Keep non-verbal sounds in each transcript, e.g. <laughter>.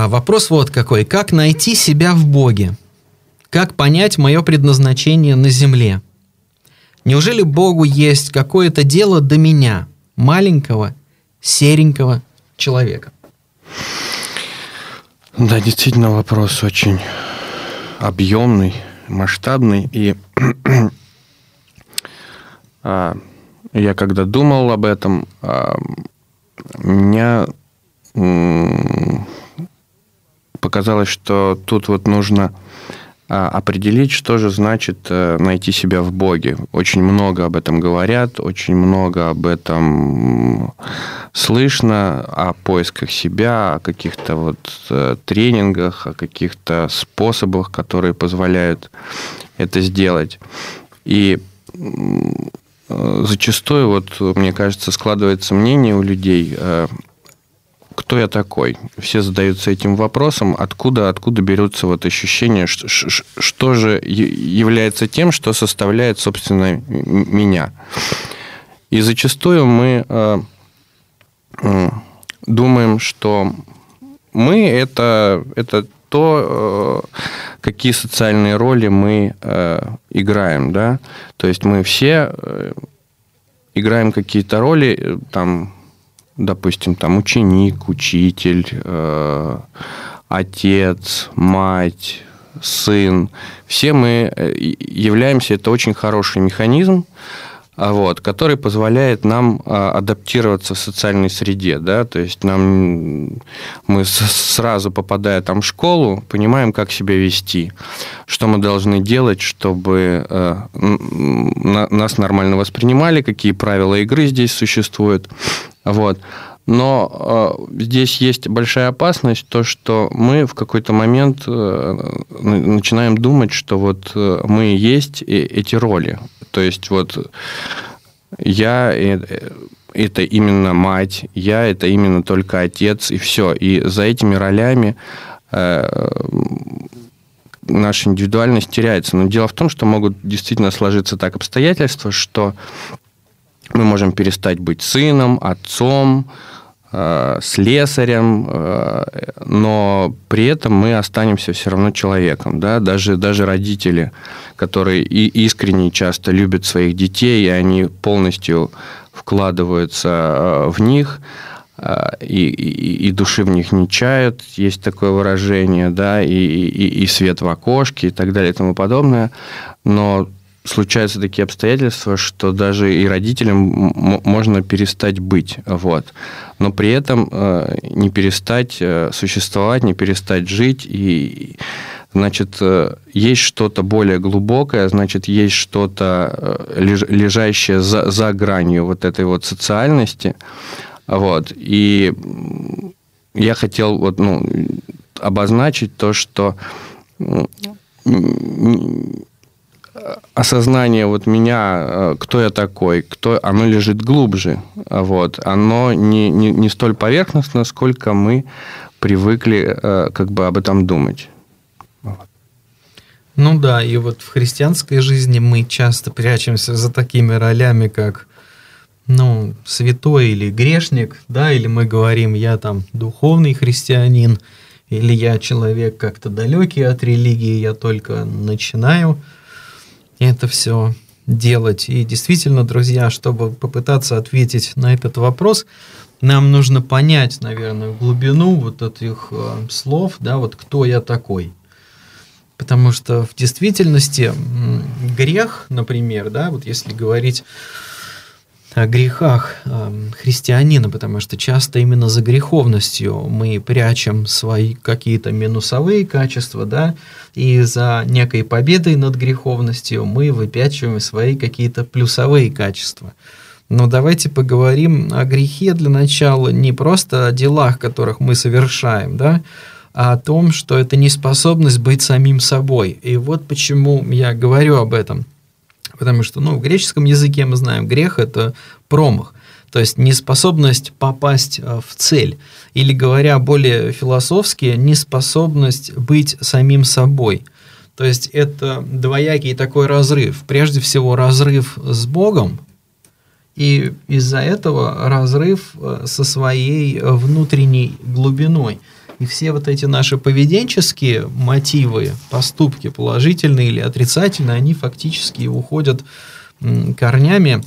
А вопрос вот какой. Как найти себя в Боге? Как понять мое предназначение на земле? Неужели Богу есть какое-то дело до меня, маленького, серенького человека? Да, действительно вопрос очень объемный, масштабный. И <clears throat> а, я когда думал об этом, а, меня показалось, что тут вот нужно а, определить, что же значит э, найти себя в Боге. Очень много об этом говорят, очень много об этом слышно, о поисках себя, о каких-то вот э, тренингах, о каких-то способах, которые позволяют это сделать. И э, зачастую, вот, мне кажется, складывается мнение у людей, кто я такой? Все задаются этим вопросом, откуда, откуда берется вот ощущение, что, что же является тем, что составляет, собственно, меня. И зачастую мы э, думаем, что мы это, это то, э, какие социальные роли мы э, играем, да, то есть мы все э, играем какие-то роли, э, там, допустим, там ученик, учитель, э, отец, мать, сын, все мы э, являемся, это очень хороший механизм, вот, который позволяет нам а, адаптироваться в социальной среде, да, то есть нам мы сразу попадая там в школу, понимаем, как себя вести, что мы должны делать, чтобы э, нас нормально воспринимали, какие правила игры здесь существуют, вот. Но э, здесь есть большая опасность, то, что мы в какой-то момент э, начинаем думать, что вот э, мы есть эти роли. То есть вот я это именно мать, я это именно только отец, и все. И за этими ролями наша индивидуальность теряется. Но дело в том, что могут действительно сложиться так обстоятельства, что мы можем перестать быть сыном, отцом, э, слесарем, э, но при этом мы останемся все равно человеком. Да? Даже, даже родители, которые и искренне часто любят своих детей, и они полностью вкладываются э, в них, и, и, и души в них не чают, есть такое выражение, да, и, и, и свет в окошке и так далее и тому подобное. Но случаются такие обстоятельства, что даже и родителям можно перестать быть, вот. Но при этом э, не перестать э, существовать, не перестать жить и значит, э, есть что-то более глубокое, значит, есть что-то лежащее за, за гранью вот этой вот социальности, вот. И я хотел вот, ну, обозначить то, что осознание вот меня, э, кто я такой, кто, оно лежит глубже. Вот. Оно не, не, не столь поверхностно, сколько мы привыкли э, как бы об этом думать. Ну да, и вот в христианской жизни мы часто прячемся за такими ролями, как ну, святой или грешник, да, или мы говорим, я там духовный христианин, или я человек как-то далекий от религии, я только начинаю это все делать. И действительно, друзья, чтобы попытаться ответить на этот вопрос, нам нужно понять, наверное, глубину вот этих э, слов, да, вот кто я такой. Потому что в действительности грех, например, да, вот если говорить о грехах э, христианина, потому что часто именно за греховностью мы прячем свои какие-то минусовые качества, да, и за некой победой над греховностью мы выпячиваем свои какие-то плюсовые качества. Но давайте поговорим о грехе для начала не просто о делах, которых мы совершаем, да, а о том, что это неспособность быть самим собой. И вот почему я говорю об этом – Потому что ну, в греческом языке мы знаем, грех – это промах, то есть неспособность попасть э, в цель. Или, говоря более философски, неспособность быть самим собой. То есть это двоякий такой разрыв. Прежде всего разрыв с Богом, и из-за этого разрыв э, со своей внутренней глубиной. И все вот эти наши поведенческие мотивы, поступки, положительные или отрицательные, они фактически уходят корнями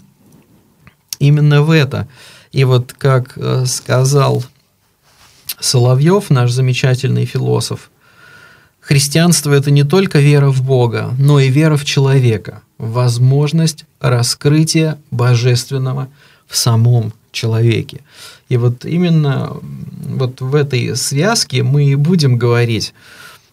именно в это. И вот как э, сказал Соловьев, наш замечательный философ, христианство это не только вера в Бога, но и вера в человека, возможность раскрытия божественного в самом человеке. И вот именно вот в этой связке мы и будем говорить,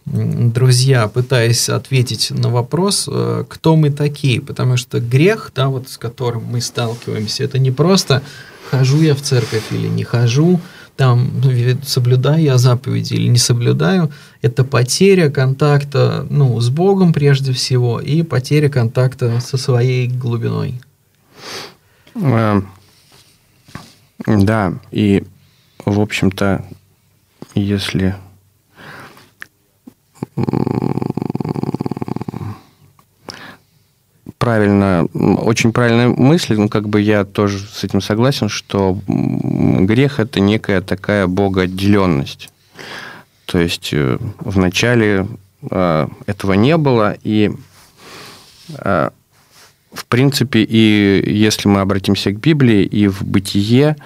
друзья, пытаясь ответить на вопрос, э, кто мы такие, потому что грех, да, вот с которым мы сталкиваемся, это не просто хожу я в церковь или не хожу, там соблюдаю я заповеди или не соблюдаю, это потеря контакта ну, с Богом прежде всего и потеря контакта со своей глубиной. Да, и, в общем-то, если правильно, очень правильная мысль, ну, как бы я тоже с этим согласен, что грех – это некая такая богоотделенность. То есть э, вначале э, этого не было, и э, в принципе, и если мы обратимся к Библии и в Бытие,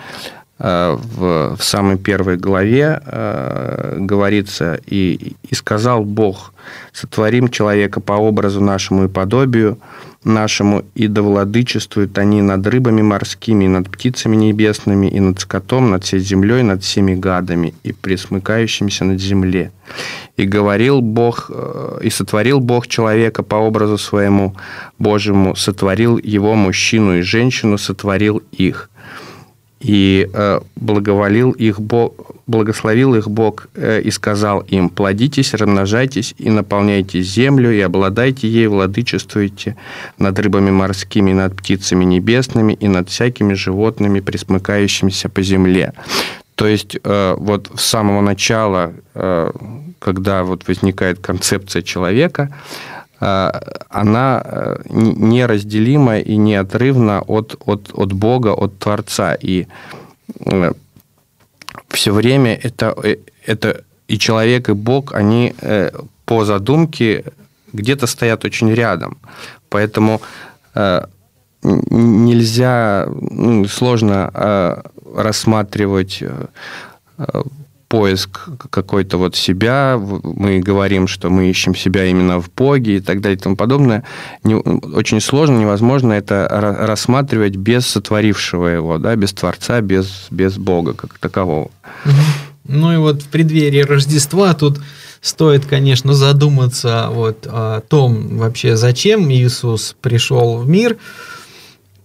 Э, в, в самой первой главе э, говорится, и, и сказал Бог, сотворим человека по образу нашему и подобию нашему, и да владычествуют они над рыбами морскими, и над птицами небесными, и над скотом, над всей землей, над всеми гадами, и присмыкающимся над земле. И говорил Бог, э, и сотворил Бог человека по образу своему Божьему, сотворил его мужчину и женщину, сотворил их и э, благоволил их Бог, благословил их Бог э, и сказал им, плодитесь, размножайтесь и наполняйте землю, и обладайте ей, владычествуйте над рыбами морскими, над птицами небесными и над всякими животными, присмыкающимися по земле. То есть э, вот с самого начала, э, когда вот возникает концепция человека, она неразделима и неотрывна от, от, от Бога, от Творца. И все время это, это и человек, и Бог, они по задумке где-то стоят очень рядом. Поэтому нельзя, ну, сложно рассматривать поиск какой-то вот себя, мы говорим, что мы ищем себя именно в Боге и так далее и тому подобное, не, очень сложно, невозможно это рассматривать без сотворившего его, да, без Творца, без, без Бога как такового. Ну и вот в преддверии Рождества тут стоит, конечно, задуматься вот о том вообще, зачем Иисус пришел в мир,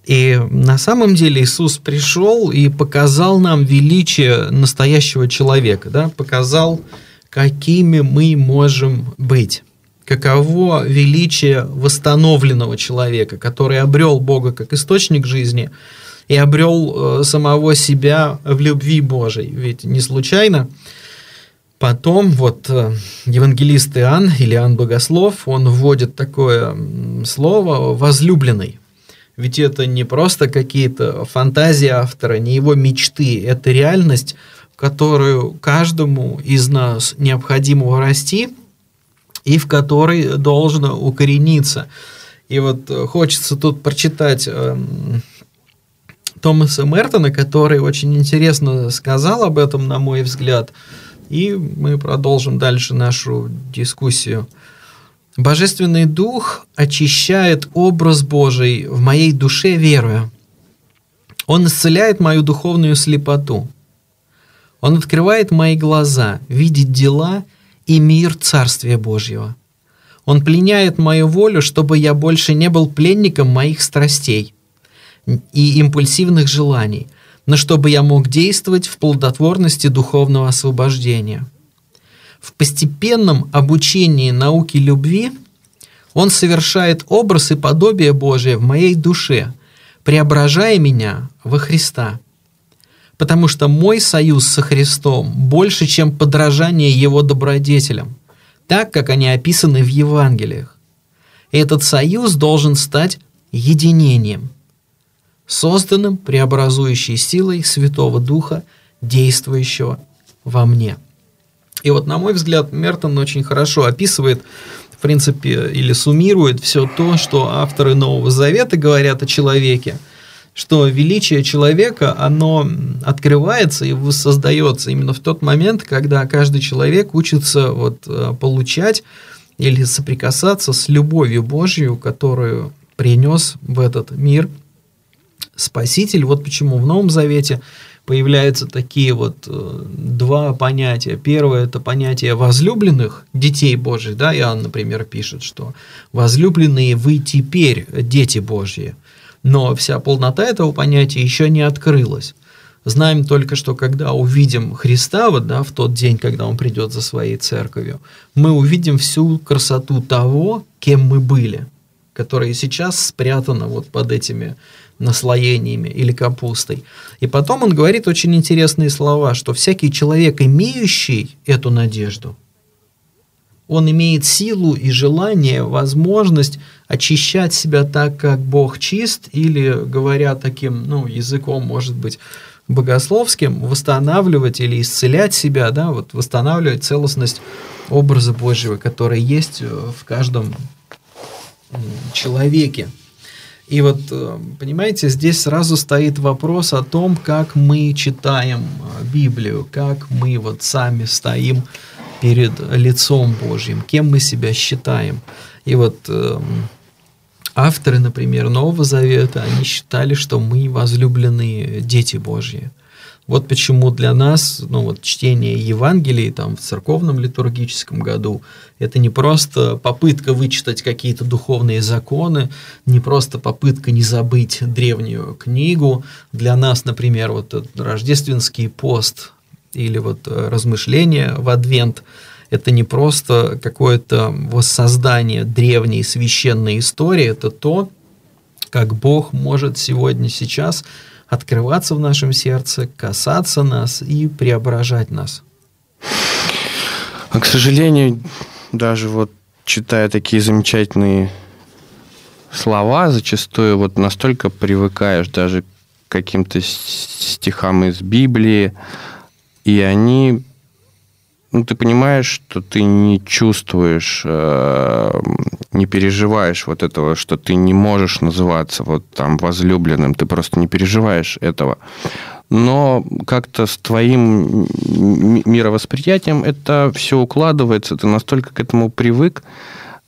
и на самом деле Иисус пришел и показал нам величие настоящего человека, да? показал, какими мы можем быть. Каково величие восстановленного человека, который обрел Бога как источник жизни и обрел э, самого себя в любви Божией. Ведь не случайно Потом вот э, евангелист Иоанн или Иоанн Богослов, он вводит такое слово «возлюбленный». Ведь это не просто какие-то фантазии автора, не его мечты, это реальность, в которую каждому из нас необходимо расти и в которой должно укорениться. И вот э, хочется тут прочитать э, Томаса Мертона, который очень интересно сказал об этом, на мой взгляд, и мы продолжим дальше нашу дискуссию. Божественный Дух очищает образ Божий в моей душе веруя. Он исцеляет мою духовную слепоту. Он открывает мои глаза, видеть дела и мир Царствия Божьего. Он пленяет мою волю, чтобы я больше не был пленником моих страстей и импульсивных желаний, но чтобы я мог действовать в плодотворности духовного освобождения – в постепенном обучении науки любви он совершает образ и подобие Божие в моей душе, преображая меня во Христа. Потому что мой союз со Христом больше, чем подражание Его добродетелям, так, как они описаны в Евангелиях. И этот союз должен стать единением, созданным преобразующей силой Святого Духа, действующего во мне. И вот, на мой взгляд, Мертон очень хорошо описывает, в принципе, или суммирует все то, что авторы Нового Завета говорят о человеке, что величие человека, оно открывается и воссоздается именно в тот момент, когда каждый человек учится вот, э, получать или соприкасаться с любовью Божью, которую принес в этот мир Спаситель. Вот почему в Новом Завете появляются такие вот э, два понятия. Первое это понятие возлюбленных детей Божьих, да, Иоанн, например, пишет, что возлюбленные вы теперь дети Божьи, но вся полнота этого понятия еще не открылась. Знаем только, что когда увидим Христа, вот, да, в тот день, когда Он придет за своей церковью, мы увидим всю красоту того, кем мы были, которая сейчас спрятана вот под этими наслоениями или капустой. И потом он говорит очень интересные слова, что всякий человек, имеющий эту надежду, он имеет силу и желание, возможность очищать себя так, как Бог чист, или, говоря таким ну, языком, может быть, богословским, восстанавливать или исцелять себя, да, вот восстанавливать целостность образа Божьего, который есть э, в каждом человеке. И вот, э, понимаете, здесь сразу стоит вопрос о том, как мы читаем э, Библию, как мы вот сами стоим перед лицом Божьим, кем мы себя считаем. И вот э, авторы, например, Нового Завета, они считали, что мы возлюбленные дети Божьи. Вот почему для нас, ну вот чтение Евангелий там в церковном литургическом году, это не просто попытка вычитать какие-то духовные законы, не просто попытка не забыть древнюю книгу. Для нас, например, вот этот рождественский пост или вот размышления в Адвент – это не просто какое-то воссоздание древней священной истории, это то, как Бог может сегодня, сейчас – открываться в нашем сердце, касаться нас и преображать нас. А, к сожалению, даже вот читая такие замечательные слова, зачастую вот настолько привыкаешь даже к каким-то стихам из Библии, и они ну, ты понимаешь, что ты не чувствуешь, э, не переживаешь вот этого, что ты не можешь называться вот там возлюбленным, ты просто не переживаешь этого. Но как-то с твоим мировосприятием это все укладывается, ты настолько к этому привык,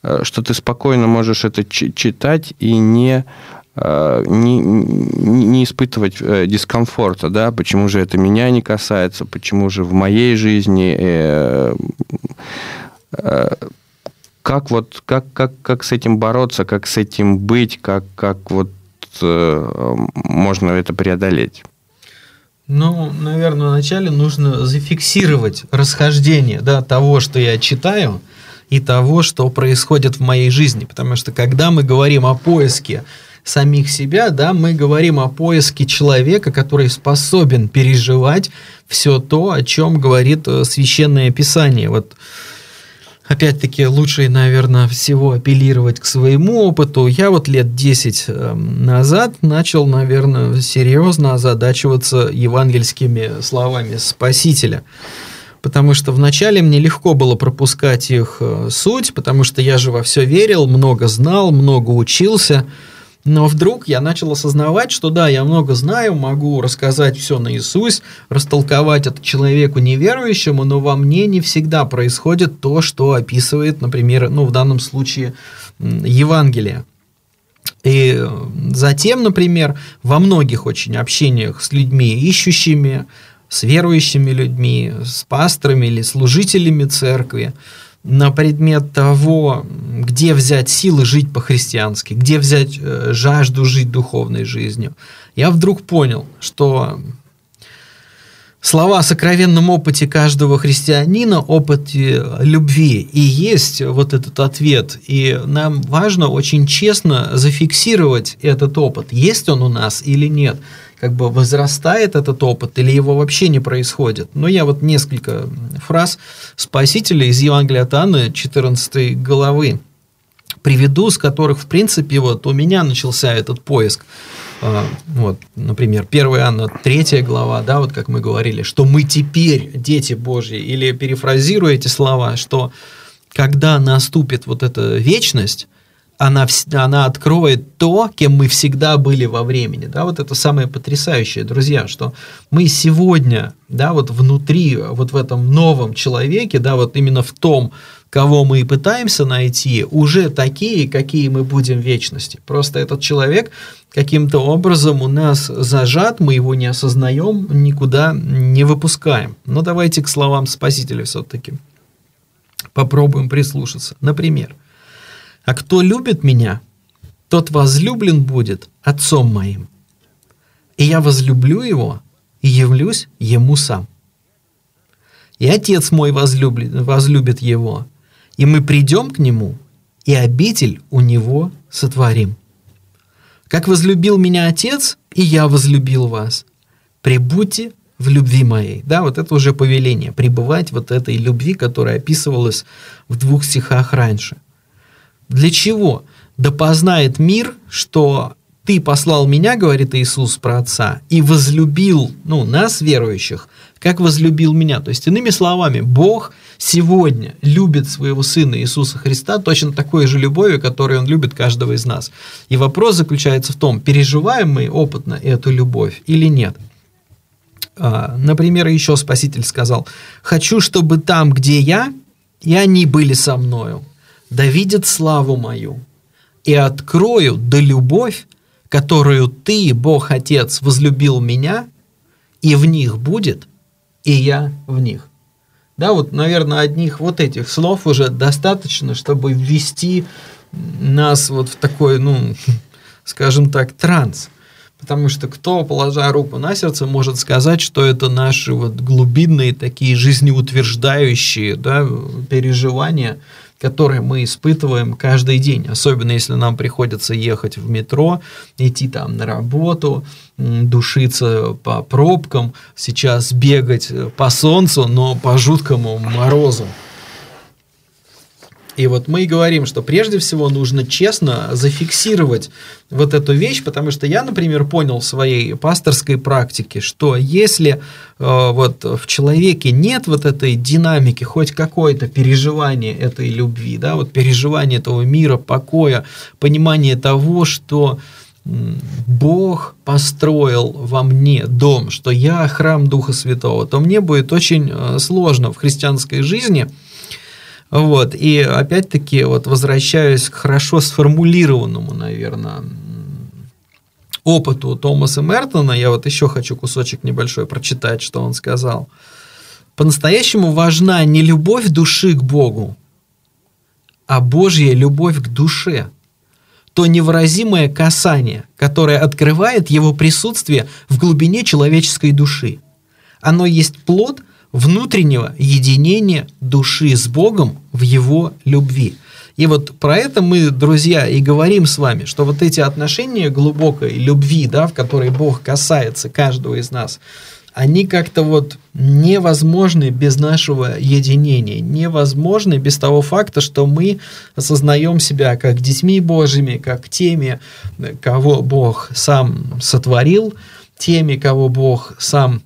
э, что ты спокойно можешь это читать и не не, не испытывать э, дискомфорта, да, почему же это меня не касается, почему же в моей жизни э, как вот как как как с этим бороться, как с этим быть, как как вот можно это преодолеть? Ну, наверное, вначале нужно зафиксировать расхождение да, того, что я читаю, и того, что происходит в моей жизни. Потому что когда мы говорим о поиске самих себя, да, мы говорим о поиске человека, который способен переживать все то, о чем говорит э, священное писание. Вот опять-таки лучше, наверное, всего апеллировать к своему опыту. Я вот лет 10 эм, назад начал, наверное, серьезно озадачиваться евангельскими словами Спасителя. Потому что вначале мне легко было пропускать их э, суть, потому что я же во все верил, много знал, много учился – но вдруг я начал осознавать, что да, я много знаю, могу рассказать все наизусть, растолковать это человеку неверующему, но во мне не всегда происходит то, что описывает, например, ну, в данном случае Евангелие. И затем, например, во многих очень общениях с людьми, ищущими, с верующими людьми, с пасторами или служителями церкви, на предмет того, где взять силы жить по-христиански, где взять э, жажду жить духовной жизнью, я вдруг понял, что слова о сокровенном опыте каждого христианина, опыте любви, и есть вот этот ответ. И нам важно очень честно зафиксировать этот опыт, есть он у нас или нет как бы возрастает этот опыт или его вообще не происходит. Но я вот несколько фраз Спасителя из Евангелия от Анны 14 главы приведу, с которых, в принципе, вот у меня начался этот поиск. а, вот, например, 1 Иоанна 3 глава, да, вот как мы говорили, что мы теперь дети Божьи, или перефразируя эти слова, что когда наступит вот эта вечность, она, она откроет то, кем мы всегда были во времени. Да, вот это самое потрясающее, друзья, что мы сегодня, да, вот внутри, вот в этом новом человеке, да, вот именно в том, кого мы пытаемся найти, уже такие, какие мы будем в вечности. Просто этот человек каким-то образом у нас зажат, мы его не осознаем, никуда не выпускаем. Но давайте к словам Спасителя все-таки попробуем прислушаться. Например, а кто любит меня, тот возлюблен будет отцом моим. И я возлюблю его и явлюсь ему сам. И отец мой возлюбит, возлюбит его, и мы придем к нему, и обитель у него сотворим. Как возлюбил меня отец, и я возлюбил вас. Прибудьте в любви моей. Да, вот это уже повеление, пребывать вот этой любви, которая описывалась в двух стихах раньше – для чего? Да познает мир, что ты послал меня, говорит Иисус про Отца, и возлюбил ну, нас, верующих, как возлюбил меня. То есть, иными словами, Бог сегодня любит своего Сына Иисуса Христа точно такой же любовью, которой Он любит каждого из нас. И вопрос заключается в том, переживаем мы опытно эту любовь или нет. А, например, еще Спаситель сказал, «Хочу, чтобы там, где я, и они были со мною, да видят славу мою, и открою да любовь, которую ты, Бог Отец, возлюбил меня, и в них будет, и я в них. Да, вот, наверное, одних вот этих слов уже достаточно, чтобы ввести нас вот в такой, ну, <laughs> скажем так, транс. Потому что кто, положа руку на сердце, может сказать, что это наши вот глубинные такие жизнеутверждающие да, переживания, которые мы испытываем каждый день, особенно если нам приходится ехать в метро, идти там на работу, душиться по пробкам, сейчас бегать по солнцу, но по жуткому морозу. И вот мы и говорим, что прежде всего нужно честно зафиксировать вот эту вещь, потому что я, например, понял в своей пасторской практике, что если э, вот в человеке нет вот этой динамики, хоть какое-то переживание этой любви, да, вот переживание этого мира, покоя, понимание того, что Бог построил во мне дом, что я храм Духа Святого, то мне будет очень э, сложно в христианской жизни – вот, и опять-таки вот возвращаюсь к хорошо сформулированному, наверное, опыту Томаса Мертона, я вот еще хочу кусочек небольшой прочитать, что он сказал. По-настоящему важна не любовь души к Богу, а Божья любовь к душе. То невыразимое касание, которое открывает его присутствие в глубине человеческой души. Оно есть плод – внутреннего единения души с Богом в Его любви. И вот про это мы, друзья, и говорим с вами, что вот эти отношения глубокой любви, да, в которой Бог касается каждого из нас, они как-то вот невозможны без нашего единения, невозможны без того факта, что мы осознаем себя как детьми Божьими, как теми, кого Бог сам сотворил, теми, кого Бог сам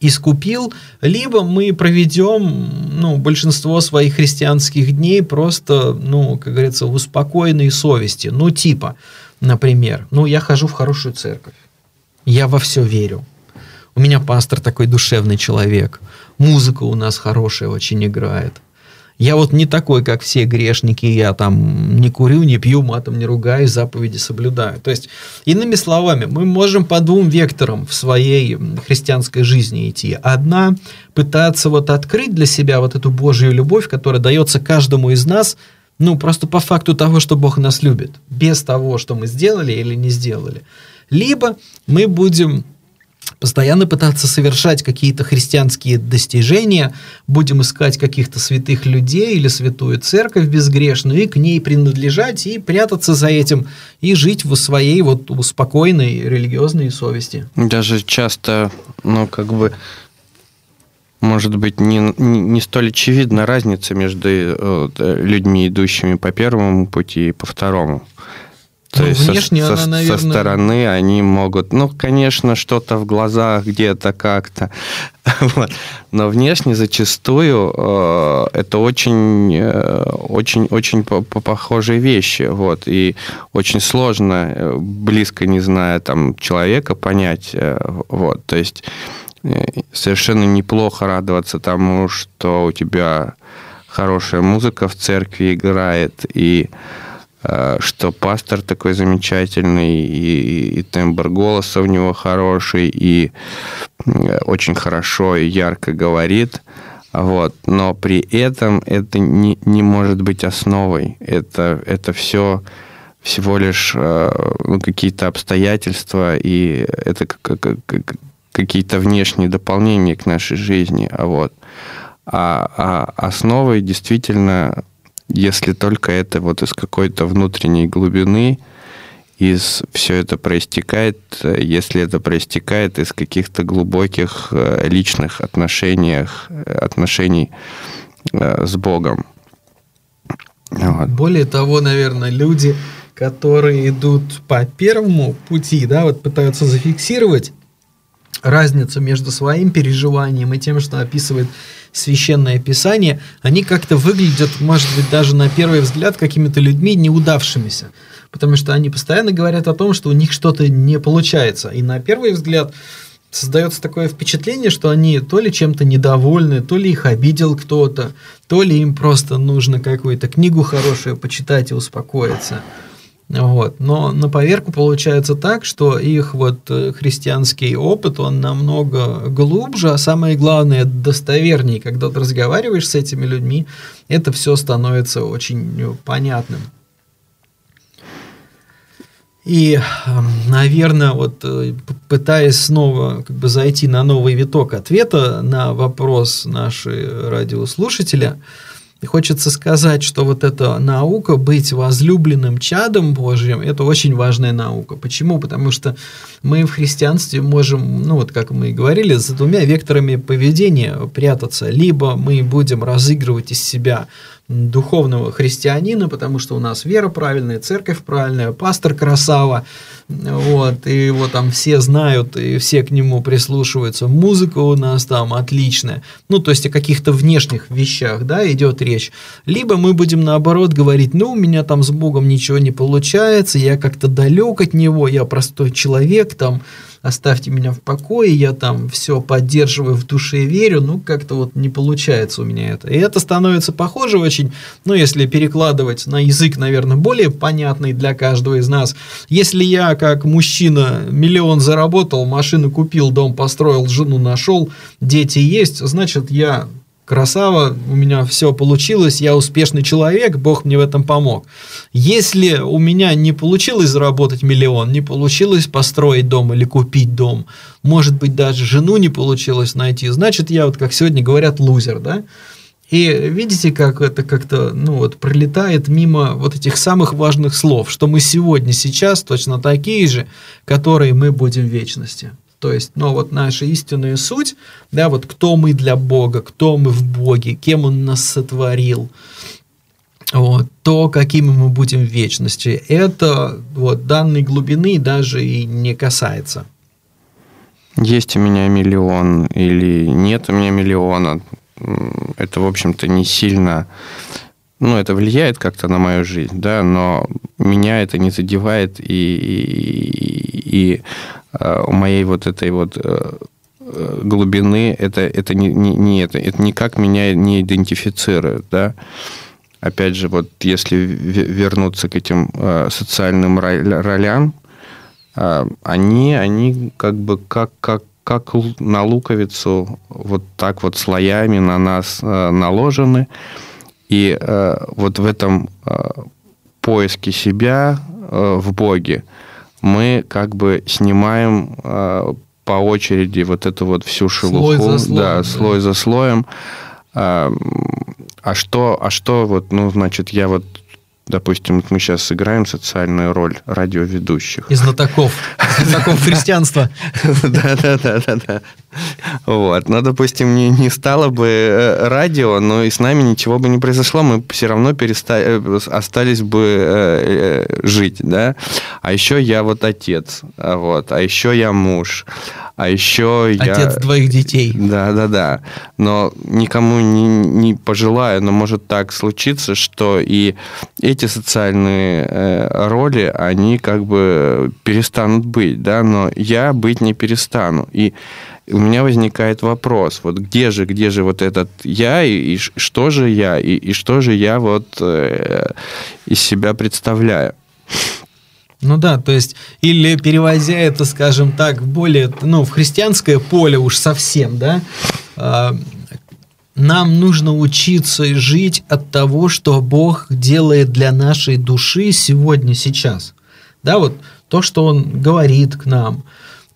искупил, либо мы проведем ну, большинство своих христианских дней просто, ну, как говорится, в успокоенной совести. Ну, типа, например, ну, я хожу в хорошую церковь, я во все верю. У меня пастор такой душевный человек, музыка у нас хорошая очень играет – я вот не такой, как все грешники, я там не курю, не пью, матом не ругаюсь, заповеди соблюдаю. То есть, иными словами, мы можем по двум векторам в своей христианской жизни идти. Одна – пытаться вот открыть для себя вот эту Божью любовь, которая дается каждому из нас, ну, просто по факту того, что Бог нас любит, без того, что мы сделали или не сделали. Либо мы будем постоянно пытаться совершать какие-то христианские достижения, будем искать каких-то святых людей или святую церковь безгрешную, и к ней принадлежать, и прятаться за этим, и жить в своей вот спокойной религиозной совести. Даже часто, ну, как бы, может быть, не, не, не столь очевидна разница между э, людьми, идущими по первому пути и по второму. То ну, есть внешне со, она, со, наверное... со стороны они могут, ну, конечно, что-то в глазах где-то как-то, <laughs> вот. но внешне зачастую э, это очень, э, очень, очень по -по похожие вещи, вот, и очень сложно, э, близко не зная там человека, понять, э, вот, то есть э, совершенно неплохо радоваться тому, что у тебя хорошая музыка в церкви играет, и что пастор такой замечательный, и, и тембр голоса у него хороший, и очень хорошо и ярко говорит. Вот. Но при этом это не, не может быть основой. Это, это все всего лишь э, ну, какие-то обстоятельства, и это какие-то внешние дополнения к нашей жизни. А вот. А, а основой действительно если только это вот из какой-то внутренней глубины, из все это проистекает, если это проистекает из каких-то глубоких э, личных отношениях, э, отношений э, с Богом. Вот. Более того, наверное, люди, которые идут по первому пути, да, вот пытаются зафиксировать разницу между своим переживанием и тем, что описывает священное писание, они как-то выглядят, может быть, даже на первый взгляд какими-то людьми неудавшимися. Потому что они постоянно говорят о том, что у них что-то не получается. И на первый взгляд создается такое впечатление, что они то ли чем-то недовольны, то ли их обидел кто-то, то ли им просто нужно какую-то книгу хорошую почитать и успокоиться. Вот. Но на поверку получается так, что их вот э, христианский опыт, он намного глубже, а самое главное, достовернее. Когда ты разговариваешь с этими людьми, это все становится очень ну, понятным. И, наверное, вот э, пытаясь снова как бы зайти на новый виток ответа на вопрос нашей радиослушателя, и хочется сказать, что вот эта наука быть возлюбленным чадом Божьим, это очень важная наука. Почему? Потому что мы в христианстве можем, ну вот как мы и говорили, за двумя векторами поведения прятаться. Либо мы будем разыгрывать из себя духовного христианина, потому что у нас вера правильная, церковь правильная, пастор красава, вот, и его там все знают, и все к нему прислушиваются, музыка у нас там отличная, ну, то есть о каких-то внешних вещах, да, идет речь. Либо мы будем наоборот говорить, ну, у меня там с Богом ничего не получается, я как-то далек от Него, я простой человек, там, оставьте меня в покое, я там все поддерживаю в душе и верю, ну, как-то вот не получается у меня это. И это становится похоже очень, ну, если перекладывать на язык, наверное, более понятный для каждого из нас. Если я, как мужчина, миллион заработал, машину купил, дом построил, жену нашел, дети есть, значит, я красава, у меня все получилось, я успешный человек, Бог мне в этом помог. Если у меня не получилось заработать миллион, не получилось построить дом или купить дом, может быть, даже жену не получилось найти, значит, я вот, как сегодня говорят, лузер, да? И видите, как это как-то, ну вот, пролетает мимо вот этих самых важных слов, что мы сегодня, сейчас точно такие же, которые мы будем в вечности. То есть, ну вот наша истинная суть, да, вот кто мы для Бога, кто мы в Боге, кем Он нас сотворил, вот, то, какими мы будем в вечности, это вот данной глубины даже и не касается. Есть у меня миллион или нет у меня миллиона, это, в общем-то, не сильно ну, это влияет как-то на мою жизнь, да, но меня это не задевает, и, и, и э, моей вот этой вот э, глубины это, это не, не, не это, это никак меня не идентифицирует, да. Опять же, вот если вернуться к этим э, социальным ролям, они, они как бы как, как, как на луковицу вот так вот слоями на нас наложены, и э, вот в этом э, поиске себя э, в Боге мы как бы снимаем э, по очереди вот эту вот всю шелуху, слой за слоем, да, да. слой за слоем. А, а что, а что вот, ну, значит, я вот Допустим, мы сейчас сыграем социальную роль радиоведущих. Из знатоков. Знатоков христианства. <laughs> Да, да, да, да, да. Вот. Но, допустим, не, не стало бы э, радио, но и с нами ничего бы не произошло, мы все равно э, остались бы э, жить, да. А еще я вот отец, вот. А еще я муж. А еще я... Отец двоих детей. Да, да, да. Но никому не, не пожелаю, но может так случиться, что и эти социальные э, роли, они как бы перестанут быть, да, но я быть не перестану. И у меня возникает вопрос, вот где же, где же вот этот я, и, и что же я, и, и что же я вот э, из себя представляю? Ну да, то есть, или перевозя это, скажем так, более, ну, в христианское поле уж совсем, да, э, нам нужно учиться жить от того, что Бог делает для нашей души сегодня, сейчас. Да, вот то, что Он говорит к нам,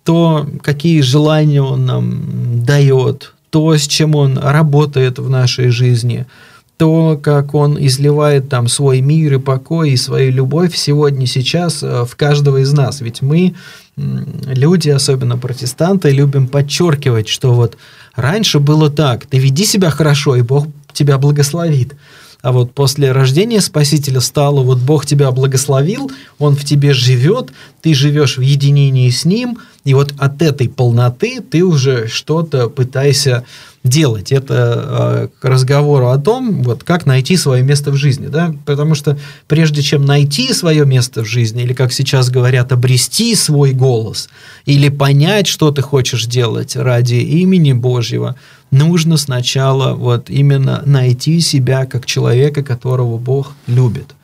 то, какие желания Он нам дает, то, с чем Он работает в нашей жизни – то, как он изливает там свой мир и покой и свою любовь сегодня, сейчас э, в каждого из нас. Ведь мы, люди, особенно протестанты, любим подчеркивать, что вот раньше было так, ты веди себя хорошо, и Бог тебя благословит. А вот после рождения Спасителя стало, вот Бог тебя благословил, Он в тебе живет, ты живешь в единении с Ним, и вот от этой полноты ты уже что-то пытаешься делать. Это э, к разговору о том, вот, как найти свое место в жизни. Да? Потому что прежде чем найти свое место в жизни, или, как сейчас говорят, обрести свой голос, или понять, что ты хочешь делать ради имени Божьего, нужно сначала вот именно найти себя как человека, которого Бог любит.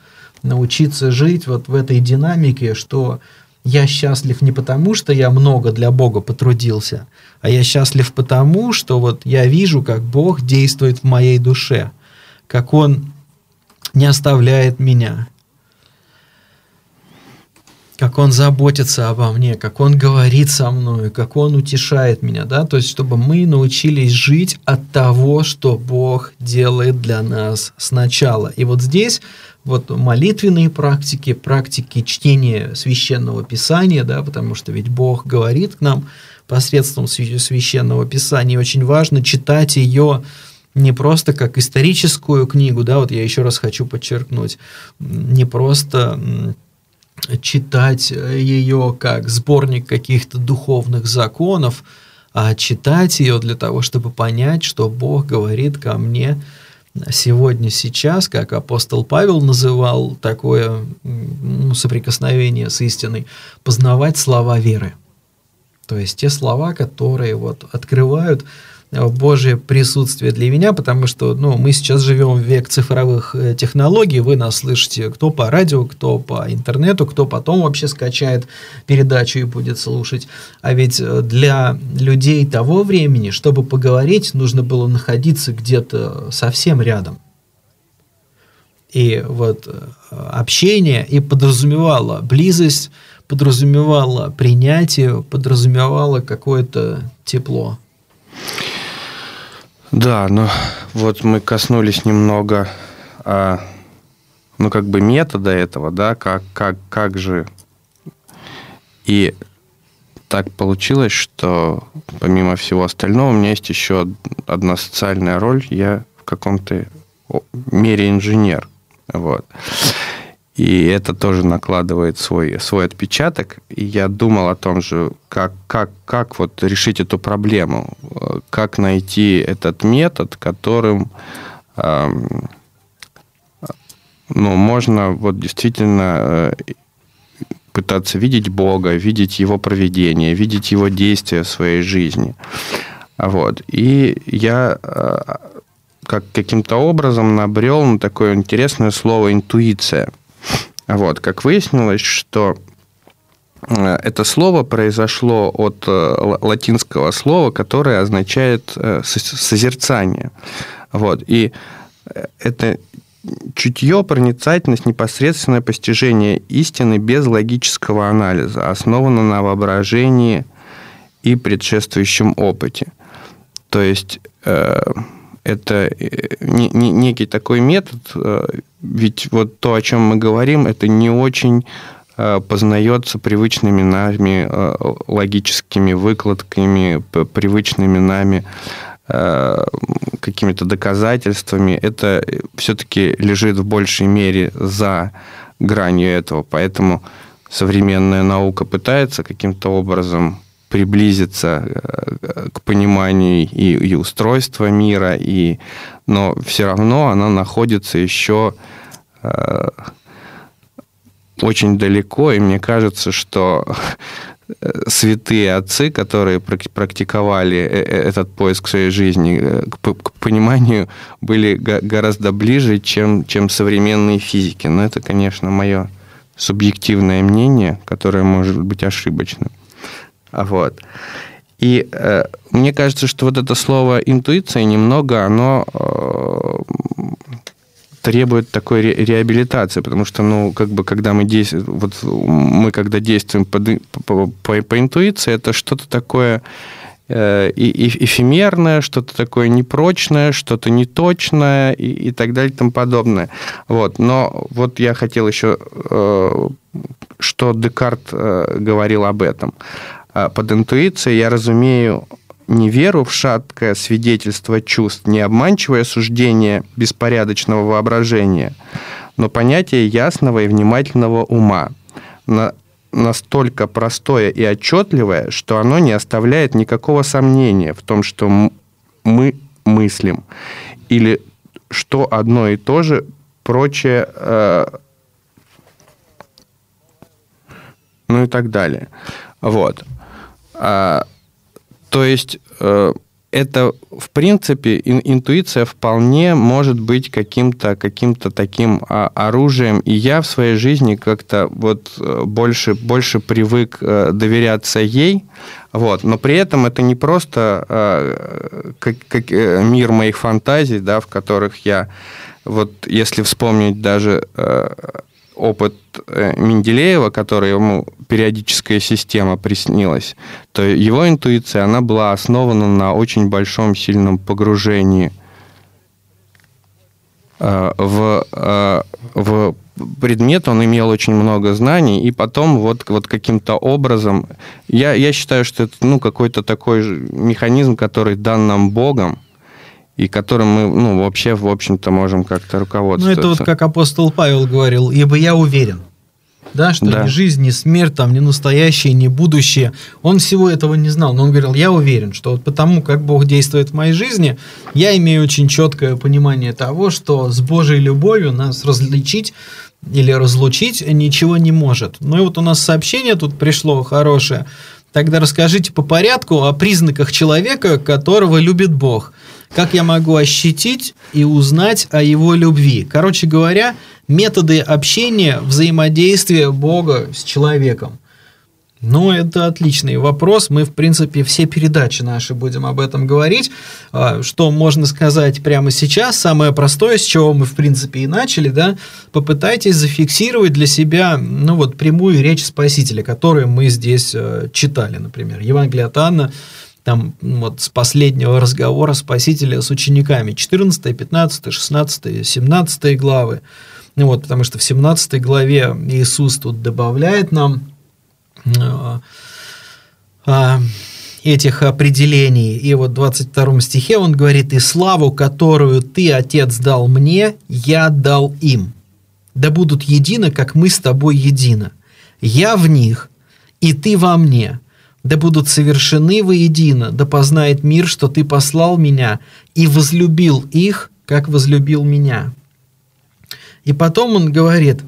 Научиться жить вот в этой динамике, что я счастлив не потому, что я много для Бога потрудился, а я счастлив потому, что вот я вижу, как Бог действует в моей душе, как Он не оставляет меня, как Он заботится обо мне, как Он говорит со мной, как Он утешает меня, да, то есть чтобы мы научились жить от того, что Бог делает для нас сначала. И вот здесь вот молитвенные практики, практики чтения священного писания, да, потому что ведь Бог говорит к нам посредством священного писания, очень важно читать ее не просто как историческую книгу, да, вот я еще раз хочу подчеркнуть, не просто читать ее как сборник каких-то духовных законов, а читать ее для того, чтобы понять, что Бог говорит ко мне сегодня, сейчас, как апостол Павел называл такое ну, соприкосновение с истиной, познавать слова веры. То есть те слова, которые вот открывают Божье присутствие для меня, потому что ну, мы сейчас живем в век цифровых э, технологий, вы нас слышите кто по радио, кто по интернету, кто потом вообще скачает передачу и будет слушать. А ведь э, для людей того времени, чтобы поговорить, нужно было находиться где-то совсем рядом. И вот э, общение и подразумевало близость, подразумевало принятие, подразумевало какое-то тепло. Да, ну вот мы коснулись немного, а, ну как бы метода этого, да, как, как, как же. И так получилось, что помимо всего остального у меня есть еще одна социальная роль. Я в каком-то мере инженер. Вот. И это тоже накладывает свой, свой отпечаток. И я думал о том же, как, как, как вот решить эту проблему, как найти этот метод, которым эм, ну, можно вот действительно э, пытаться видеть Бога, видеть Его проведение, видеть Его действия в своей жизни. Вот. И я э, как каким-то образом набрел на такое интересное слово «интуиция». Вот, как выяснилось, что э, это слово произошло от э, латинского слова, которое означает э, созерцание. Вот, и это чутье, проницательность, непосредственное постижение истины без логического анализа, основано на воображении и предшествующем опыте. То есть это э, не, не, некий такой метод, э, ведь вот то, о чем мы говорим, это не очень э, познается привычными нами логическими выкладками, привычными нами какими-то доказательствами, это все-таки лежит в большей мере за гранью этого. Поэтому современная наука пытается каким-то образом приблизиться э, к пониманию и, и устройства мира, и, но все равно она находится еще э, очень далеко, и мне кажется, что э, святые отцы, которые практиковали этот поиск своей жизни, к пониманию были гораздо ближе, чем, чем современные физики. Но это, конечно, мое субъективное мнение, которое может быть ошибочным. Вот. И э, мне кажется, что вот это слово интуиция немного, оно э, требует такой ре реабилитации, потому что, ну, как бы, когда мы действуем, вот мы когда действуем по, по, по, по интуиции, это что-то такое э, и, эфемерное, что-то такое непрочное, что-то неточное и, и так далее и тому подобное. Вот. Но вот я хотел еще, э, что Декарт э, говорил об этом. А, под интуицией я разумею не веру в шаткое свидетельство чувств, не обманчивое суждение беспорядочного воображения, но понятие ясного и внимательного ума, на, настолько простое и отчетливое, что оно не оставляет никакого сомнения в том, что мы мыслим, или что одно и то же прочее, э, ну и так далее. Вот. А, то есть э, это, в принципе, интуиция вполне может быть каким-то каким таким а, оружием. И я в своей жизни как-то вот э, больше, больше привык э, доверяться ей. Вот. Но при этом это не просто как, как мир моих фантазий, да, в которых я вот если вспомнить даже опыт э, Менделеева, который ему периодическая система приснилась, то его интуиция, она была основана на очень большом, сильном погружении э, в, э, в предмет, он имел очень много знаний, и потом вот, вот каким-то образом, я, я считаю, что это ну, какой-то такой механизм, который дан нам Богом, и которым мы, ну, вообще, в общем-то, можем как-то руководствоваться. Ну, это вот как апостол Павел говорил, ибо я уверен, да, что да. ни жизнь, ни смерть, там, ни настоящее, ни будущее. Он всего этого не знал, но он говорил, я уверен, что вот потому, как Бог действует в моей жизни, я имею очень четкое понимание того, что с Божьей любовью нас различить или разлучить ничего не может. Ну и вот у нас сообщение тут пришло хорошее. Тогда расскажите по порядку о признаках человека, которого любит Бог. Как я могу ощутить и узнать о его любви? Короче говоря, методы общения, взаимодействия Бога с человеком. Ну, это отличный вопрос. Мы, в принципе, все передачи наши будем об этом говорить. А, что можно сказать прямо сейчас? Самое простое, с чего мы, в принципе, и начали, да, попытайтесь зафиксировать для себя, ну, вот, прямую речь Спасителя, которую мы здесь э, читали, например. Евангелие от Анна, там вот с последнего разговора Спасителя с учениками, 14, 15, 16, 17 главы. Ну вот, потому что в 17 главе Иисус тут добавляет нам э, э, этих определений. И вот в 22 стихе он говорит, «И славу, которую ты, Отец, дал мне, я дал им. Да будут едины, как мы с тобой едины. Я в них, и ты во мне, да будут совершены воедино, да познает мир, что ты послал меня и возлюбил их, как возлюбил меня». И потом он говорит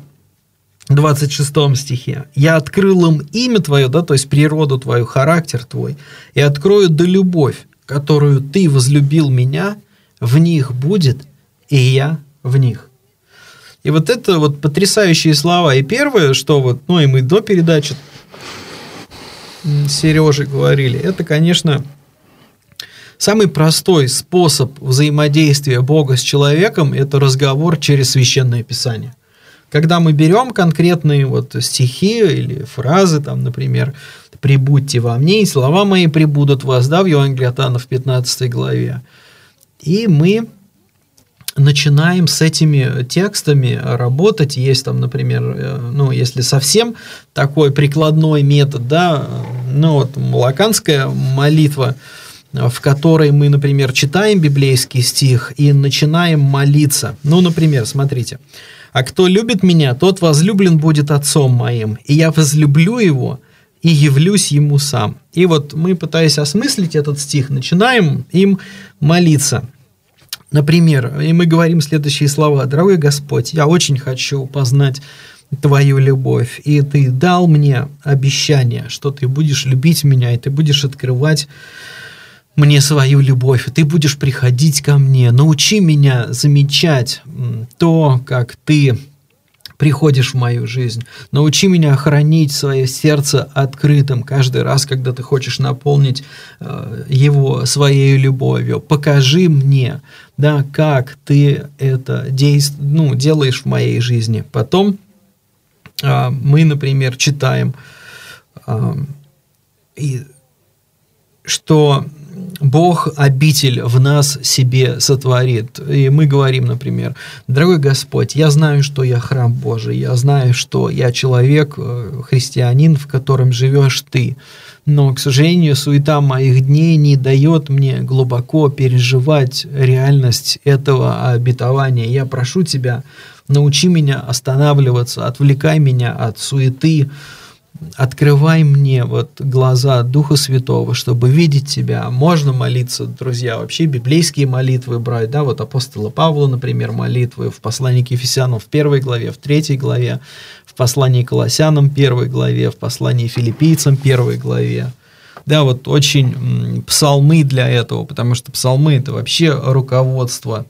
в 26 стихе, «Я открыл им имя твое, да, то есть природу твою, характер твой, и открою да любовь, которую ты возлюбил меня, в них будет, и я в них». И вот это вот потрясающие слова. И первое, что вот, ну и мы до передачи Сережи говорили, это, конечно, самый простой способ взаимодействия Бога с человеком – это разговор через священное писание. Когда мы берем конкретные вот стихи или фразы, там, например, «прибудьте во мне, и слова мои прибудут вас», да, в Евангелии от Анна в 15 главе, и мы начинаем с этими текстами работать. Есть там, например, э, ну, если совсем такой прикладной метод, да, ну, вот Малаканская молитва, в которой мы, например, читаем библейский стих и начинаем молиться. Ну, например, смотрите. «А кто любит меня, тот возлюблен будет отцом моим, и я возлюблю его, и явлюсь ему сам». И вот мы, пытаясь осмыслить этот стих, начинаем им молиться – Например, и мы говорим следующие слова. «Дорогой Господь, я очень хочу познать Твою любовь, и Ты дал мне обещание, что Ты будешь любить меня, и Ты будешь открывать мне свою любовь, и Ты будешь приходить ко мне. Научи меня замечать то, как Ты приходишь в мою жизнь. Научи меня хранить свое сердце открытым каждый раз, когда ты хочешь наполнить э, его своей любовью. Покажи мне, да, как ты это действ... ну, делаешь в моей жизни. Потом э, мы, например, читаем, э, и, что Бог обитель в нас себе сотворит. И мы говорим, например, дорогой Господь, я знаю, что я храм Божий, я знаю, что я человек, э, христианин, в котором живешь ты. Но, к сожалению, суета моих дней не дает мне глубоко переживать реальность этого обетования. Я прошу тебя, научи меня останавливаться, отвлекай меня от суеты, открывай мне вот глаза Духа Святого, чтобы видеть Тебя. Можно молиться, друзья, вообще библейские молитвы брать, да, вот апостола Павла, например, молитвы в послании к Ефесянам в первой главе, в третьей главе, в послании к Колоссянам первой главе, в послании филиппийцам первой главе. Да, вот очень псалмы для этого, потому что псалмы это вообще руководство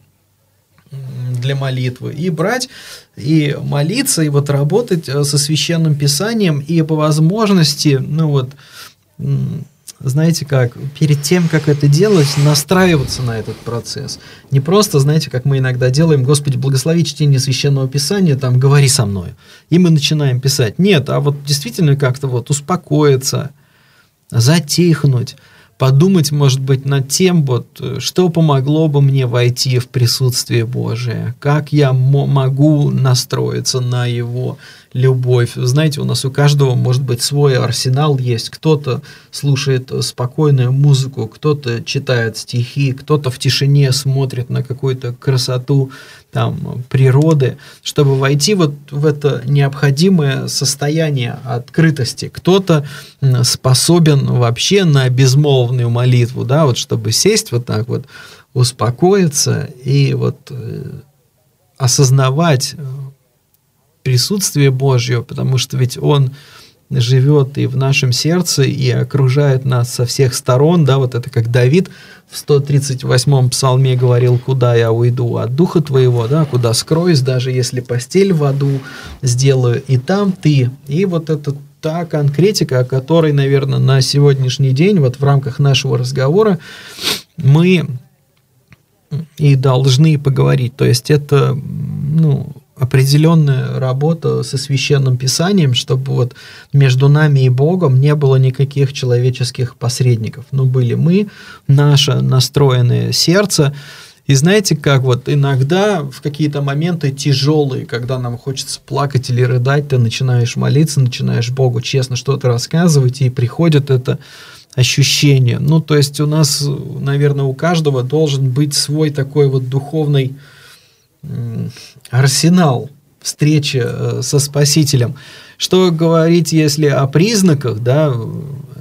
для молитвы, и брать, и молиться, и вот работать э, со священным писанием, и по возможности, ну вот, знаете как, перед тем, как это делать, настраиваться на этот процесс. Не просто, знаете, как мы иногда делаем, Господи, благослови чтение священного писания, там, говори со мной. И мы начинаем писать. Нет, а вот действительно как-то вот успокоиться, затихнуть, подумать, может быть, над тем, вот, что помогло бы мне войти в присутствие Божие, как я могу настроиться на Его любовь. Знаете, у нас у каждого может быть свой арсенал есть. Кто-то слушает спокойную музыку, кто-то читает стихи, кто-то в тишине смотрит на какую-то красоту там, природы, чтобы войти вот в это необходимое состояние открытости. Кто-то способен вообще на безмолвную молитву, да, вот чтобы сесть вот так вот, успокоиться и вот э, осознавать присутствие Божье, потому что ведь Он живет и в нашем сердце, и окружает нас со всех сторон, да, вот это как Давид в 138-м псалме говорил, куда я уйду от Духа Твоего, да, куда скроюсь, даже если постель в аду сделаю, и там Ты. И вот это та конкретика, о которой, наверное, на сегодняшний день, вот в рамках нашего разговора, мы и должны поговорить. То есть это, ну, определенная работа со священным писанием, чтобы вот между нами и Богом не было никаких человеческих посредников. Ну, были мы, наше настроенное сердце, и знаете, как вот иногда в какие-то моменты тяжелые, когда нам хочется плакать или рыдать, ты начинаешь молиться, начинаешь Богу честно что-то рассказывать, и приходит это ощущение. Ну, то есть у нас, наверное, у каждого должен быть свой такой вот духовный арсенал встречи э, со Спасителем. Что говорить, если о признаках да,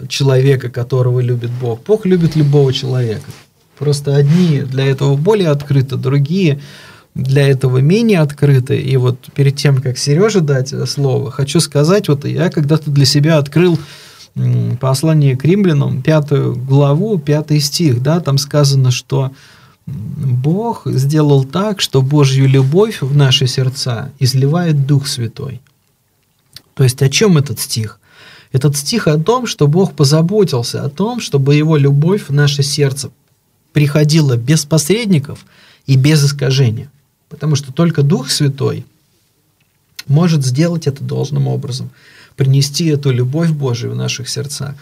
человека, которого любит Бог? Бог любит любого человека. Просто одни для этого более открыты, другие для этого менее открыты. И вот перед тем, как Сереже дать слово, хочу сказать, вот я когда-то для себя открыл послание к римлянам, пятую главу, пятый стих, да, там сказано, что Бог сделал так, что Божью любовь в наши сердца изливает Дух Святой. То есть о чем этот стих? Этот стих о том, что Бог позаботился о том, чтобы Его любовь в наше сердце приходила без посредников и без искажения. Потому что только Дух Святой может сделать это должным образом, принести эту любовь Божию в наших сердцах.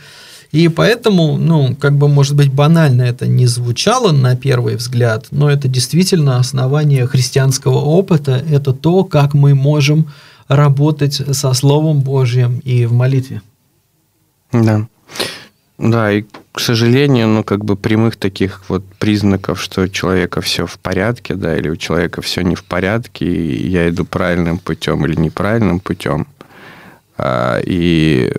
И поэтому, ну, как бы, может быть, банально это не звучало на первый взгляд, но это действительно основание христианского опыта, это то, как мы можем работать со Словом Божьим и в молитве. Да. Да, и, к сожалению, ну, как бы прямых таких вот признаков, что у человека все в порядке, да, или у человека все не в порядке, и я иду правильным путем или неправильным путем, а, и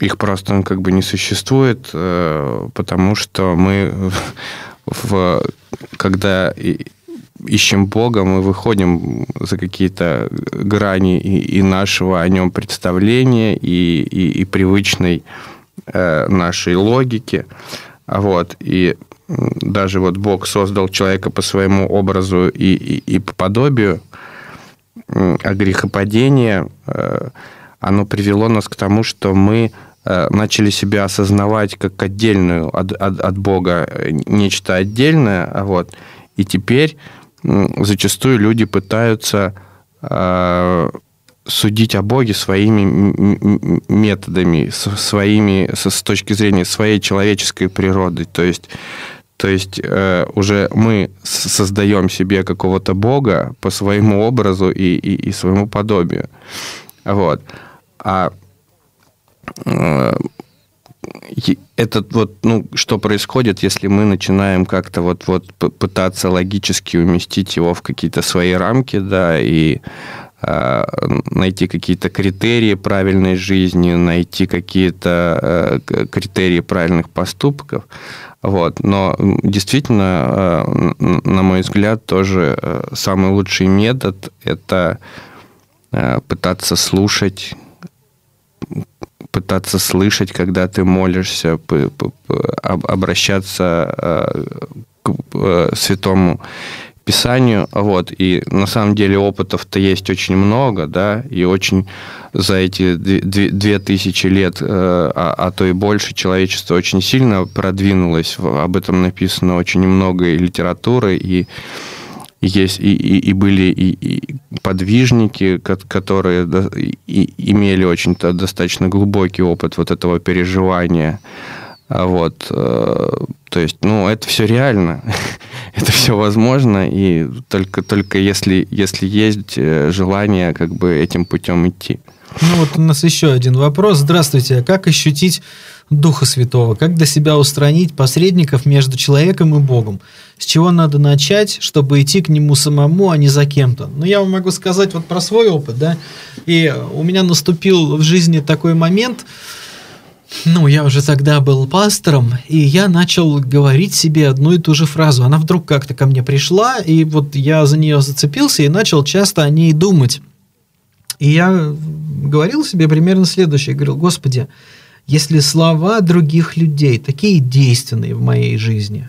их просто ну, как бы не существует, э, потому что мы, <laughs> в, когда ищем Бога, мы выходим за какие-то грани и, и нашего о нем представления, и, и, и привычной э, нашей логики. Вот. И даже вот Бог создал человека по своему образу и, и, и по подобию, а грехопадение, э, оно привело нас к тому, что мы начали себя осознавать как отдельную от, от, от Бога э, нечто отдельное, а вот, и теперь зачастую люди пытаются э, судить о Боге своими методами, своими, с точки зрения своей человеческой природы. То есть, то есть э, уже мы создаем себе какого-то Бога по своему образу и, и, и своему подобию. Вот. А э, это вот, ну, что происходит, если мы начинаем как-то вот, вот пытаться логически уместить его в какие-то свои рамки, да, и э, найти какие-то критерии правильной жизни, найти какие-то э, критерии правильных поступков. Вот. Но действительно, э, на мой взгляд, тоже э, самый лучший метод – это э, пытаться слушать пытаться слышать, когда ты молишься, обращаться э, к э, святому Писанию, вот, и на самом деле опытов-то есть очень много, да, и очень за эти две тысячи лет, э, а, а то и больше, человечество очень сильно продвинулось, об этом написано очень много и литературы, и есть и, и, и были и, и подвижники, которые имели очень -то достаточно глубокий опыт вот этого переживания. А вот, э, то есть, ну, это все реально, <laughs> это все возможно, и только, только если, если есть э, желание как бы этим путем идти. Ну вот у нас еще один вопрос. Здравствуйте, а как ощутить Духа Святого? Как для себя устранить посредников между человеком и Богом? С чего надо начать, чтобы идти к Нему самому, а не за кем-то? Ну, я вам могу сказать вот про свой опыт, да. И у меня наступил в жизни такой момент, ну, я уже тогда был пастором, и я начал говорить себе одну и ту же фразу. Она вдруг как-то ко мне пришла, и вот я за нее зацепился и начал часто о ней думать. И я говорил себе примерно следующее. Я говорил, Господи, если слова других людей такие действенные в моей жизни,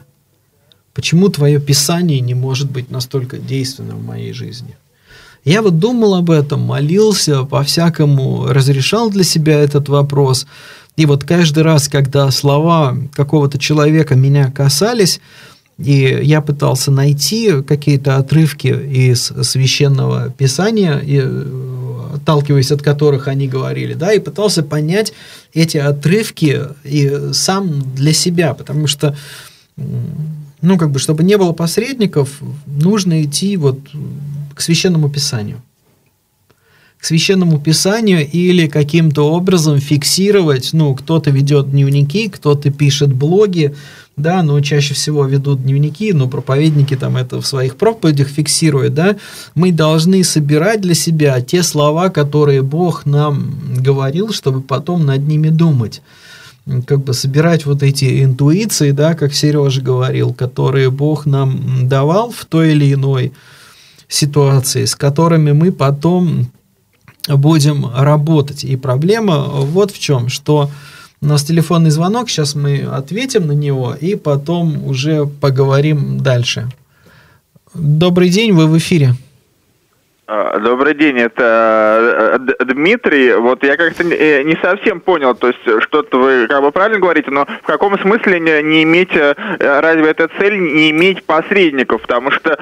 почему твое Писание не может быть настолько действенным в моей жизни? Я вот думал об этом, молился, по-всякому разрешал для себя этот вопрос. И вот каждый раз, когда слова какого-то человека меня касались, и я пытался найти какие-то отрывки из священного писания, и отталкиваясь от которых они говорили, да, и пытался понять эти отрывки и сам для себя, потому что, ну, как бы, чтобы не было посредников, нужно идти вот к священному писанию к священному писанию или каким-то образом фиксировать, ну, кто-то ведет дневники, кто-то пишет блоги, да, но чаще всего ведут дневники, но проповедники там это в своих проповедях фиксируют, да, мы должны собирать для себя те слова, которые Бог нам говорил, чтобы потом над ними думать. Как бы собирать вот эти интуиции, да, как Сережа говорил, которые Бог нам давал в той или иной ситуации, с которыми мы потом будем работать. И проблема вот в чем, что у нас телефонный звонок, сейчас мы ответим на него и потом уже поговорим дальше. Добрый день, вы в эфире. А, Добрый день, это э, Дмитрий. Вот я как-то э, не совсем понял, то есть что-то вы как бы правильно говорите, но в каком смысле не, иметь, э, разве это цель не иметь посредников? Потому что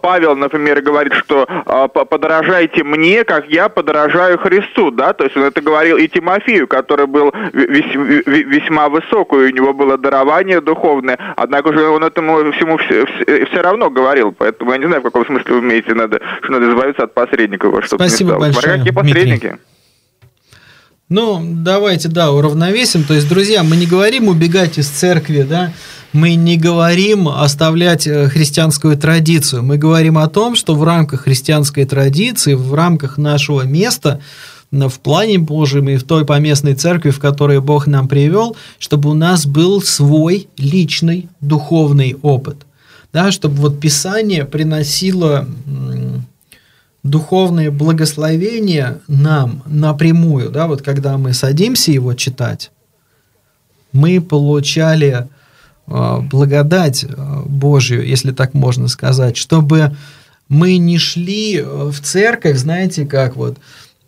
Павел, например, говорит, что подорожайте мне, как я подорожаю Христу, да, то есть он это говорил и Тимофею, который был весьма высокий, у него было дарование духовное, однако же он этому всему все, все равно говорил, поэтому я не знаю, в каком смысле вы имеете, надо, что надо избавиться от посредников. Чтобы Спасибо большое, Смотря какие посредники. Дмитрий. Ну, давайте, да, уравновесим. То есть, друзья, мы не говорим убегать из церкви, да, мы не говорим оставлять э, христианскую традицию. Мы говорим о том, что в рамках христианской традиции, в рамках нашего места, в плане Божьем и в той поместной церкви, в которой Бог нам привел, чтобы у нас был свой личный духовный опыт. Да, чтобы вот Писание приносило духовные благословения нам напрямую, да, вот когда мы садимся его читать, мы получали э, благодать э, Божью, если так можно сказать, чтобы мы не шли э, в церковь, знаете, как вот,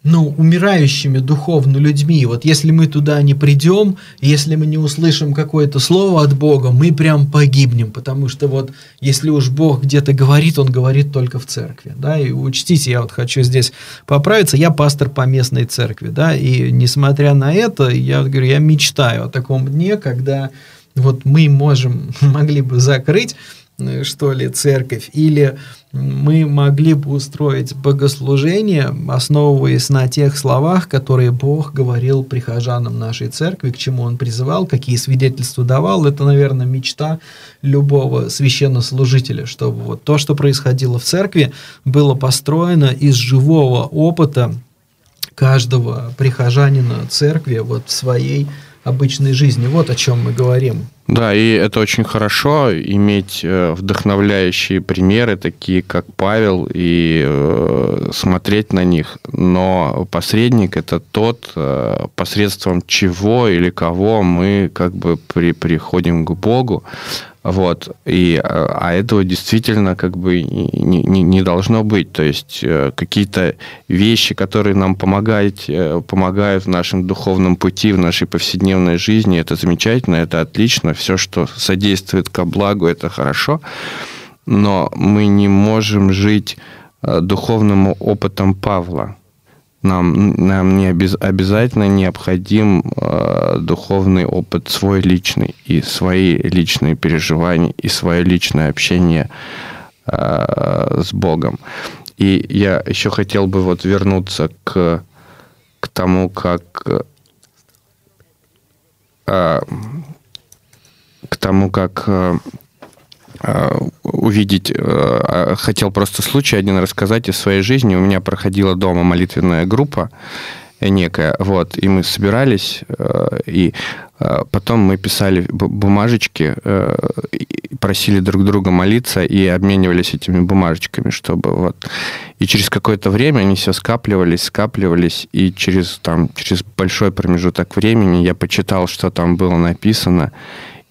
ну, умирающими духовно людьми. Вот если мы туда не придем, если мы не услышим какое-то слово от Бога, мы прям погибнем, потому что вот если уж Бог где-то говорит, Он говорит только в церкви, да, и учтите, я вот хочу здесь поправиться, я пастор по местной церкви, да, и несмотря на это, я говорю, я мечтаю о таком дне, когда вот мы можем, <laughs> могли бы закрыть что ли, церковь, или мы могли бы устроить богослужение, основываясь на тех словах, которые Бог говорил прихожанам нашей церкви, к чему Он призывал, какие свидетельства давал. Это, наверное, мечта любого священнослужителя, чтобы вот то, что происходило в церкви, было построено из живого опыта каждого прихожанина церкви вот в своей обычной жизни. Вот о чем мы говорим. Да, и это очень хорошо иметь э, вдохновляющие примеры, такие как Павел, и э, смотреть на них. Но посредник это тот, э, посредством чего или кого мы как бы при, приходим к Богу. Вот. И, а этого действительно как бы не, не, не должно быть. То есть э, какие-то вещи, которые нам помогают, э, помогают в нашем духовном пути, в нашей повседневной жизни, это замечательно, это отлично. Все, что содействует ко благу, это хорошо. Но мы не можем жить э, духовным опытом Павла нам, нам не обез, обязательно необходим э, духовный опыт свой личный, и свои личные переживания, и свое личное общение э, с Богом. И я еще хотел бы вот вернуться к, к тому, как э, к тому, как э, увидеть. Э, а, хотел просто случай один рассказать из своей жизни. У меня проходила дома молитвенная группа некая, вот, и мы собирались, э, и потом мы писали бумажечки, просили друг друга молиться и обменивались этими бумажечками, чтобы вот... И через какое-то время они все скапливались, скапливались, и через, там, через большой промежуток времени я почитал, что там было написано,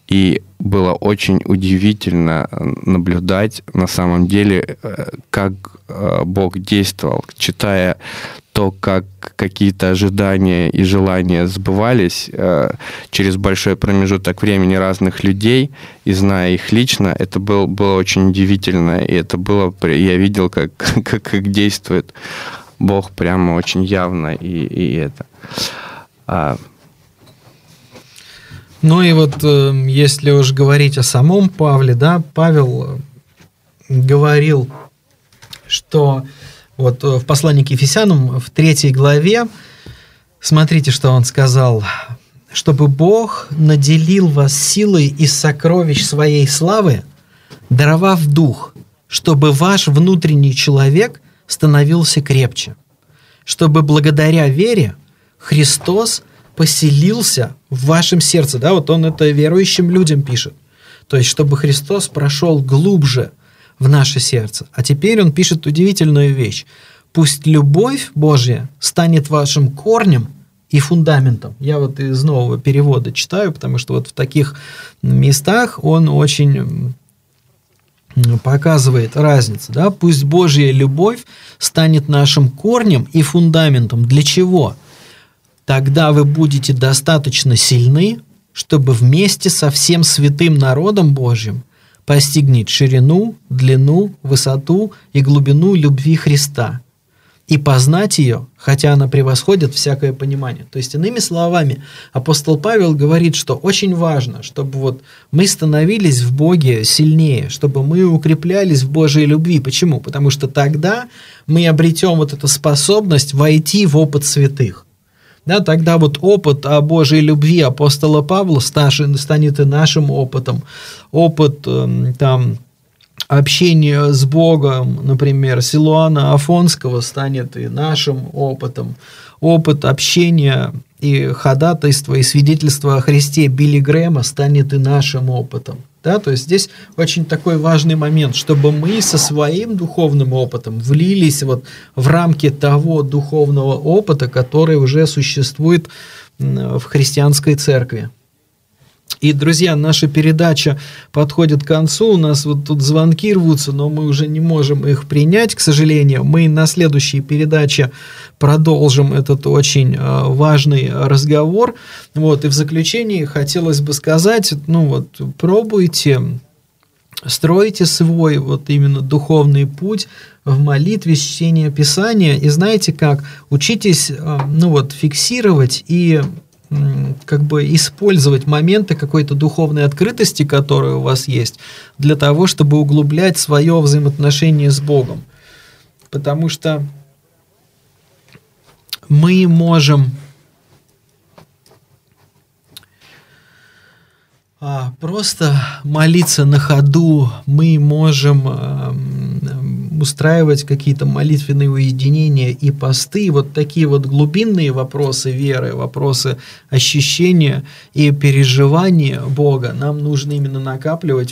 и было очень удивительно наблюдать на самом деле, э, как э, Бог действовал, читая то, как какие-то ожидания и желания сбывались э, через большой промежуток времени разных людей, и зная их лично, это был, было очень удивительно, и это было, я видел, как, <laughs> как, как действует Бог прямо очень явно, и, и это. А, ну и вот э, если уж говорить о самом Павле, да, Павел э, говорил, что вот э, в послании к Ефесянам в третьей главе, смотрите, что он сказал, чтобы Бог наделил вас силой из сокровищ своей славы, даровав дух, чтобы ваш внутренний человек становился крепче, чтобы благодаря вере Христос – поселился в вашем сердце. Да, вот он это верующим людям пишет. То есть, чтобы Христос прошел глубже в наше сердце. А теперь он пишет удивительную вещь. Пусть любовь Божья станет вашим корнем и фундаментом. Я вот из нового перевода читаю, потому что вот в таких местах он очень показывает разницу, да, пусть Божья любовь станет нашим корнем и фундаментом. Для чего? Тогда вы будете достаточно сильны, чтобы вместе со всем святым народом Божьим постигнуть ширину, длину, высоту и глубину любви Христа – и познать ее, хотя она превосходит всякое понимание. То есть, иными словами, апостол Павел говорит, что очень важно, чтобы вот мы становились в Боге сильнее, чтобы мы укреплялись в Божьей любви. Почему? Потому что тогда мы обретем вот эту способность войти в опыт святых. Да, тогда вот опыт о Божьей любви апостола Павла станет и нашим опытом. Опыт эм, там общение с Богом, например, Силуана Афонского станет и нашим опытом. Опыт общения и ходатайства и свидетельства о Христе Билли Грэма станет и нашим опытом. Да, то есть здесь очень такой важный момент, чтобы мы со своим духовным опытом влились вот в рамки того духовного опыта, который уже существует в христианской церкви. И, друзья, наша передача подходит к концу. У нас вот тут звонки рвутся, но мы уже не можем их принять, к сожалению. Мы на следующей передаче продолжим этот очень э, важный разговор. Вот, и в заключении хотелось бы сказать, ну вот, пробуйте стройте свой вот именно духовный путь в молитве, чтении Писания, и знаете как, учитесь, э, ну вот, фиксировать и как бы использовать моменты какой-то духовной открытости, которые у вас есть, для того, чтобы углублять свое взаимоотношение с Богом. Потому что мы можем а, просто молиться на ходу, мы можем устраивать какие-то молитвенные уединения и посты, вот такие вот глубинные вопросы веры, вопросы ощущения и переживания Бога нам нужно именно накапливать